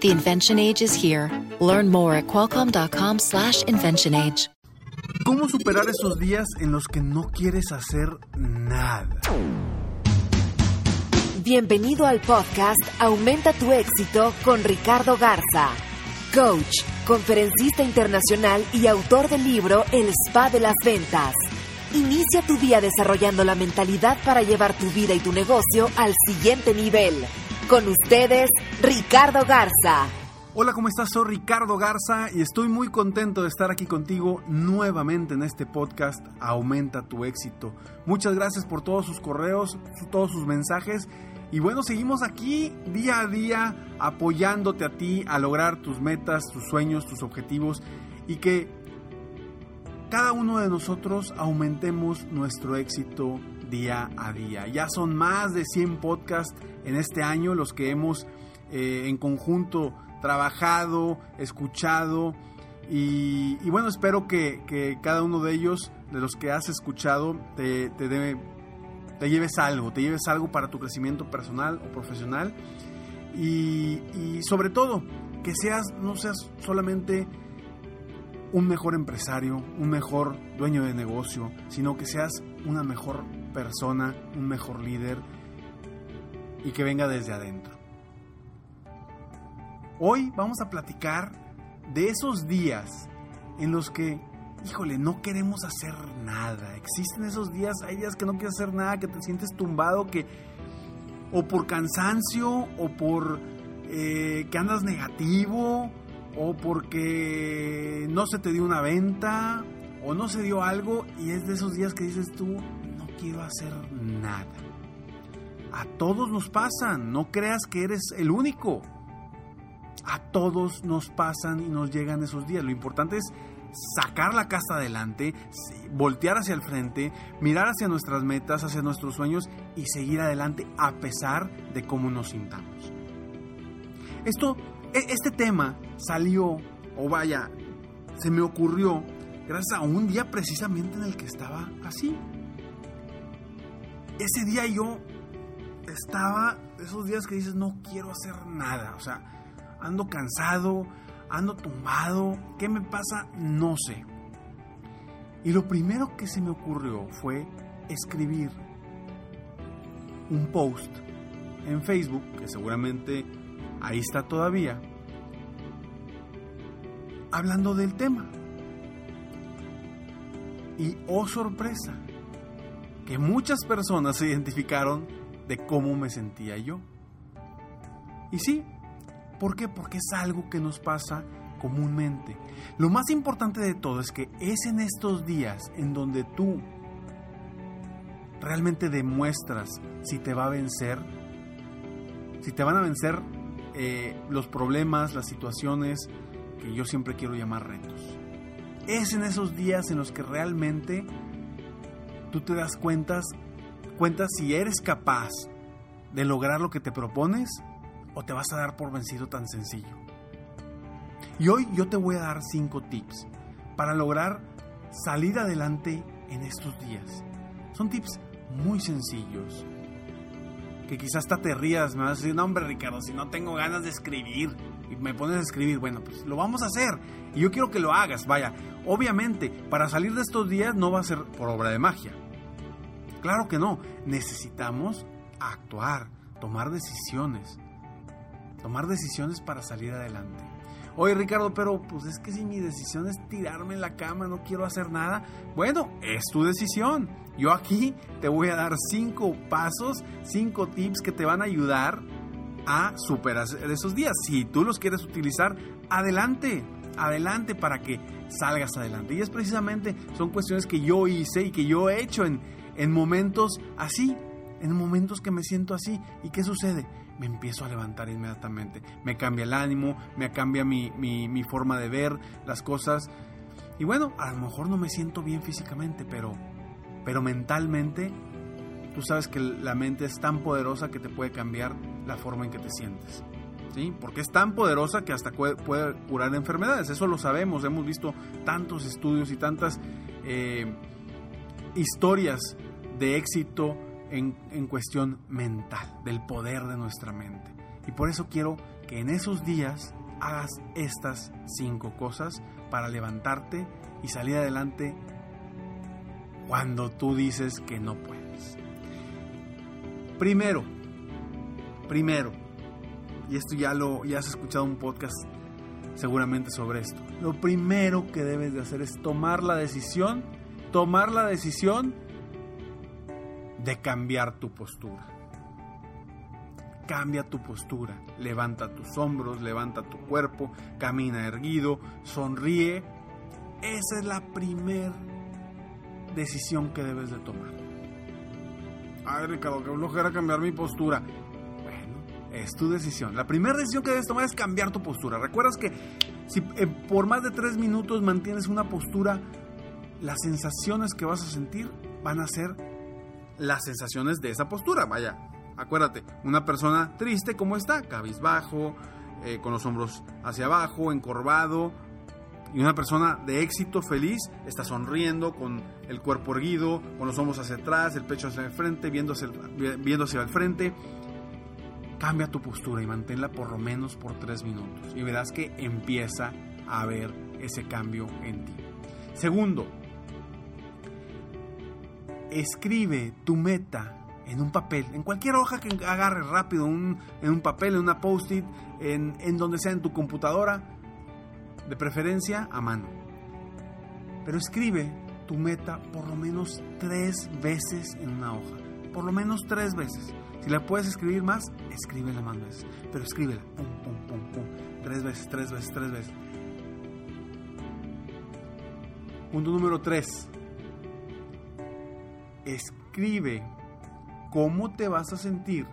The invention age is here. Learn more at qualcomm.com/slash invention age. ¿Cómo superar esos días en los que no quieres hacer nada? Bienvenido al podcast Aumenta tu éxito con Ricardo Garza, coach, conferencista internacional y autor del libro El Spa de las Ventas. Inicia tu día desarrollando la mentalidad para llevar tu vida y tu negocio al siguiente nivel. Con ustedes, Ricardo Garza. Hola, ¿cómo estás? Soy Ricardo Garza y estoy muy contento de estar aquí contigo nuevamente en este podcast Aumenta tu éxito. Muchas gracias por todos sus correos, todos sus mensajes. Y bueno, seguimos aquí día a día apoyándote a ti a lograr tus metas, tus sueños, tus objetivos y que cada uno de nosotros aumentemos nuestro éxito día a día. Ya son más de 100 podcasts en este año los que hemos eh, en conjunto trabajado, escuchado y, bueno, espero que, que, cada uno de ellos, de los que has escuchado, te, te, dé, te lleves algo, te lleves algo para tu crecimiento personal o profesional y, y sobre todo que seas, no seas solamente un mejor empresario, un mejor dueño de negocio, sino que seas una mejor persona, un mejor líder y que venga desde adentro. Hoy vamos a platicar de esos días en los que, híjole, no queremos hacer nada. Existen esos días, hay días que no quieres hacer nada, que te sientes tumbado, que o por cansancio o por eh, que andas negativo o porque no se te dio una venta o no se dio algo y es de esos días que dices tú, quiero hacer nada. A todos nos pasan, no creas que eres el único. A todos nos pasan y nos llegan esos días. Lo importante es sacar la casa adelante, voltear hacia el frente, mirar hacia nuestras metas, hacia nuestros sueños y seguir adelante a pesar de cómo nos sintamos. Esto, este tema salió, o vaya, se me ocurrió gracias a un día precisamente en el que estaba así. Ese día yo estaba, esos días que dices, no quiero hacer nada, o sea, ando cansado, ando tumbado, ¿qué me pasa? No sé. Y lo primero que se me ocurrió fue escribir un post en Facebook, que seguramente ahí está todavía, hablando del tema. Y oh sorpresa, que muchas personas se identificaron de cómo me sentía yo. Y sí, ¿por qué? Porque es algo que nos pasa comúnmente. Lo más importante de todo es que es en estos días en donde tú realmente demuestras si te va a vencer, si te van a vencer eh, los problemas, las situaciones que yo siempre quiero llamar retos. Es en esos días en los que realmente tú te das cuentas, cuenta si eres capaz de lograr lo que te propones o te vas a dar por vencido tan sencillo. Y hoy yo te voy a dar cinco tips para lograr salir adelante en estos días. Son tips muy sencillos. Que quizás te rías, me vas a decir, no hombre Ricardo, si no tengo ganas de escribir y me pones a escribir, bueno, pues lo vamos a hacer. Y yo quiero que lo hagas, vaya. Obviamente, para salir de estos días no va a ser por obra de magia. Claro que no. Necesitamos actuar, tomar decisiones. Tomar decisiones para salir adelante. Oye Ricardo, pero pues es que si mi decisión es tirarme en la cama, no quiero hacer nada. Bueno, es tu decisión. Yo aquí te voy a dar cinco pasos, cinco tips que te van a ayudar a superar esos días. Si tú los quieres utilizar, adelante, adelante para que salgas adelante. Y es precisamente, son cuestiones que yo hice y que yo he hecho en, en momentos así, en momentos que me siento así. ¿Y qué sucede? Me empiezo a levantar inmediatamente. Me cambia el ánimo, me cambia mi, mi, forma de ver las cosas. Y bueno, a lo mejor no me siento bien físicamente, pero, pero mentalmente tú sabes que la mente es tan poderosa que te puede cambiar la forma en que te sientes. ¿Sí? Porque es tan poderosa que hasta puede, curar enfermedades. Eso lo sabemos, hemos visto tantos estudios y tantas eh, historias de éxito en, en cuestión mental, del poder de nuestra mente. Y por eso quiero que en esos días hagas estas cinco cosas para levantarte y salir adelante cuando tú dices que no puedes. Primero, primero, y esto ya lo ya has escuchado un podcast seguramente sobre esto. Lo primero que debes de hacer es tomar la decisión, tomar la decisión de cambiar tu postura. Cambia tu postura, levanta tus hombros, levanta tu cuerpo, camina erguido, sonríe. Esa es la primera decisión que debes de tomar ay Ricardo, que flojera cambiar mi postura. Es tu decisión. La primera decisión que debes tomar es cambiar tu postura. Recuerdas que si eh, por más de tres minutos mantienes una postura, las sensaciones que vas a sentir van a ser las sensaciones de esa postura. Vaya, acuérdate, una persona triste, ¿cómo está? Cabizbajo, eh, con los hombros hacia abajo, encorvado, y una persona de éxito, feliz, está sonriendo, con el cuerpo erguido, con los hombros hacia atrás, el pecho hacia el frente, viendo hacia el, frente. Cambia tu postura y manténla por lo menos por tres minutos. Y verás que empieza a haber ese cambio en ti. Segundo, escribe tu meta en un papel, en cualquier hoja que agarres rápido, en un papel, en una post-it, en, en donde sea en tu computadora de preferencia a mano. Pero escribe tu meta por lo menos tres veces en una hoja, por lo menos tres veces. Si la puedes escribir más, escríbela más veces, pero escríbela, pum, pum, pum, pum, tres veces, tres veces, tres veces. Punto número tres. Escribe cómo te vas a sentir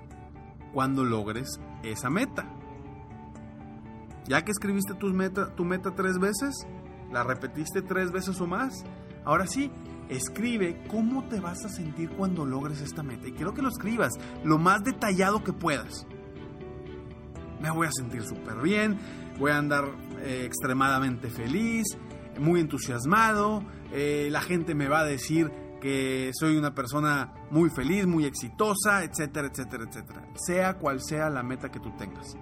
cuando logres esa meta. Ya que escribiste meta, tu meta tres veces, la repetiste tres veces o más, ahora sí, escribe cómo te vas a sentir cuando logres esta meta. Y quiero que lo escribas lo más detallado que puedas. Me voy a sentir súper bien, voy a andar eh, extremadamente feliz, muy entusiasmado, eh, la gente me va a decir que soy una persona muy feliz, muy exitosa, etcétera, etcétera, etcétera. Sea cual sea la meta que tú tengas.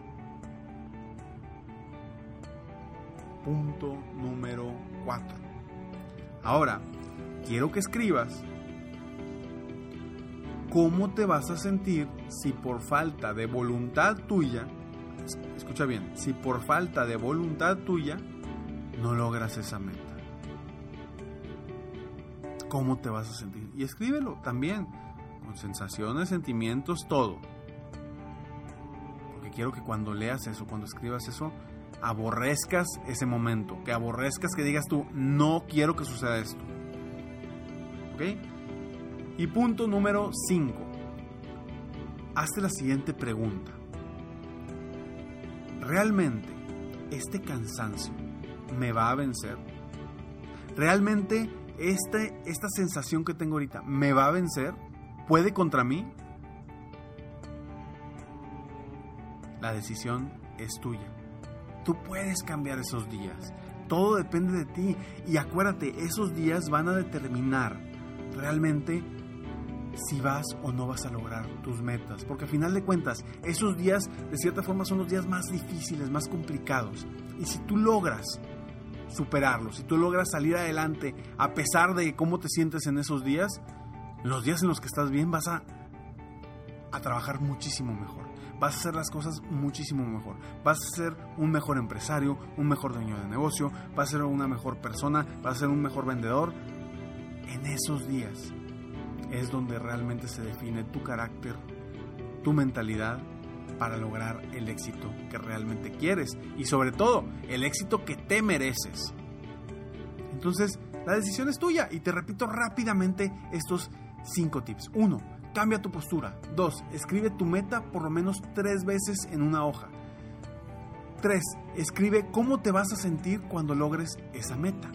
punto número 4. Ahora, quiero que escribas cómo te vas a sentir si por falta de voluntad tuya, escucha bien, si por falta de voluntad tuya no logras esa meta. ¿Cómo te vas a sentir? Y escríbelo también, con sensaciones, sentimientos, todo. Porque quiero que cuando leas eso, cuando escribas eso, aborrezcas ese momento, que aborrezcas que digas tú, no quiero que suceda esto. ¿Ok? Y punto número 5. Hazte la siguiente pregunta. ¿Realmente este cansancio me va a vencer? ¿Realmente este, esta sensación que tengo ahorita me va a vencer? ¿Puede contra mí? La decisión es tuya. Tú puedes cambiar esos días. Todo depende de ti. Y acuérdate, esos días van a determinar realmente si vas o no vas a lograr tus metas. Porque al final de cuentas, esos días de cierta forma son los días más difíciles, más complicados. Y si tú logras superarlos, si tú logras salir adelante a pesar de cómo te sientes en esos días, los días en los que estás bien vas a, a trabajar muchísimo mejor vas a hacer las cosas muchísimo mejor. Vas a ser un mejor empresario, un mejor dueño de negocio, vas a ser una mejor persona, vas a ser un mejor vendedor. En esos días es donde realmente se define tu carácter, tu mentalidad para lograr el éxito que realmente quieres y sobre todo el éxito que te mereces. Entonces, la decisión es tuya y te repito rápidamente estos cinco tips. Uno, Cambia tu postura. 2. Escribe tu meta por lo menos tres veces en una hoja. 3. Escribe cómo te vas a sentir cuando logres esa meta.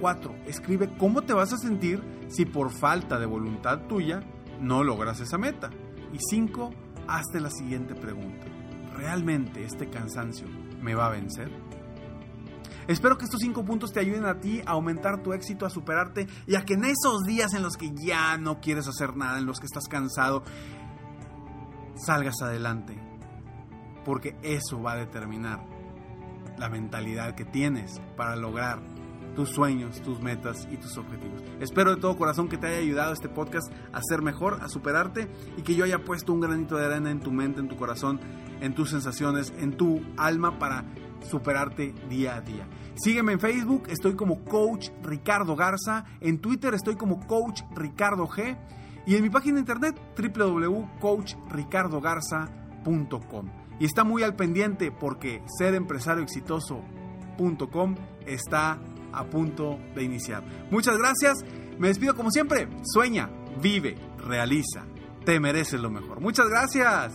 4. Escribe cómo te vas a sentir si por falta de voluntad tuya no logras esa meta. Y 5. Hazte la siguiente pregunta. ¿Realmente este cansancio me va a vencer? Espero que estos cinco puntos te ayuden a ti a aumentar tu éxito, a superarte y a que en esos días en los que ya no quieres hacer nada, en los que estás cansado, salgas adelante. Porque eso va a determinar la mentalidad que tienes para lograr tus sueños, tus metas y tus objetivos. Espero de todo corazón que te haya ayudado este podcast a ser mejor, a superarte y que yo haya puesto un granito de arena en tu mente, en tu corazón, en tus sensaciones, en tu alma para superarte día a día. Sígueme en Facebook, estoy como Coach Ricardo Garza, en Twitter estoy como Coach Ricardo G y en mi página de internet www.coachricardogarza.com. Y está muy al pendiente porque serempresarioexitoso.com está a punto de iniciar. Muchas gracias, me despido como siempre, sueña, vive, realiza, te mereces lo mejor. Muchas gracias.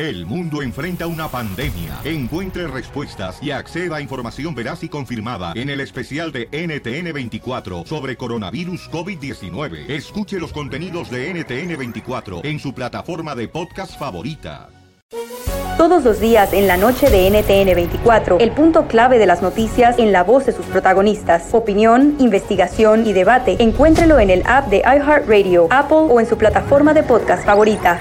El mundo enfrenta una pandemia. Encuentre respuestas y acceda a información veraz y confirmada en el especial de NTN24 sobre coronavirus COVID-19. Escuche los contenidos de NTN24 en su plataforma de podcast favorita. Todos los días en la noche de NTN24, el punto clave de las noticias en la voz de sus protagonistas. Opinión, investigación y debate. Encuéntrelo en el app de iHeartRadio, Apple o en su plataforma de podcast favorita.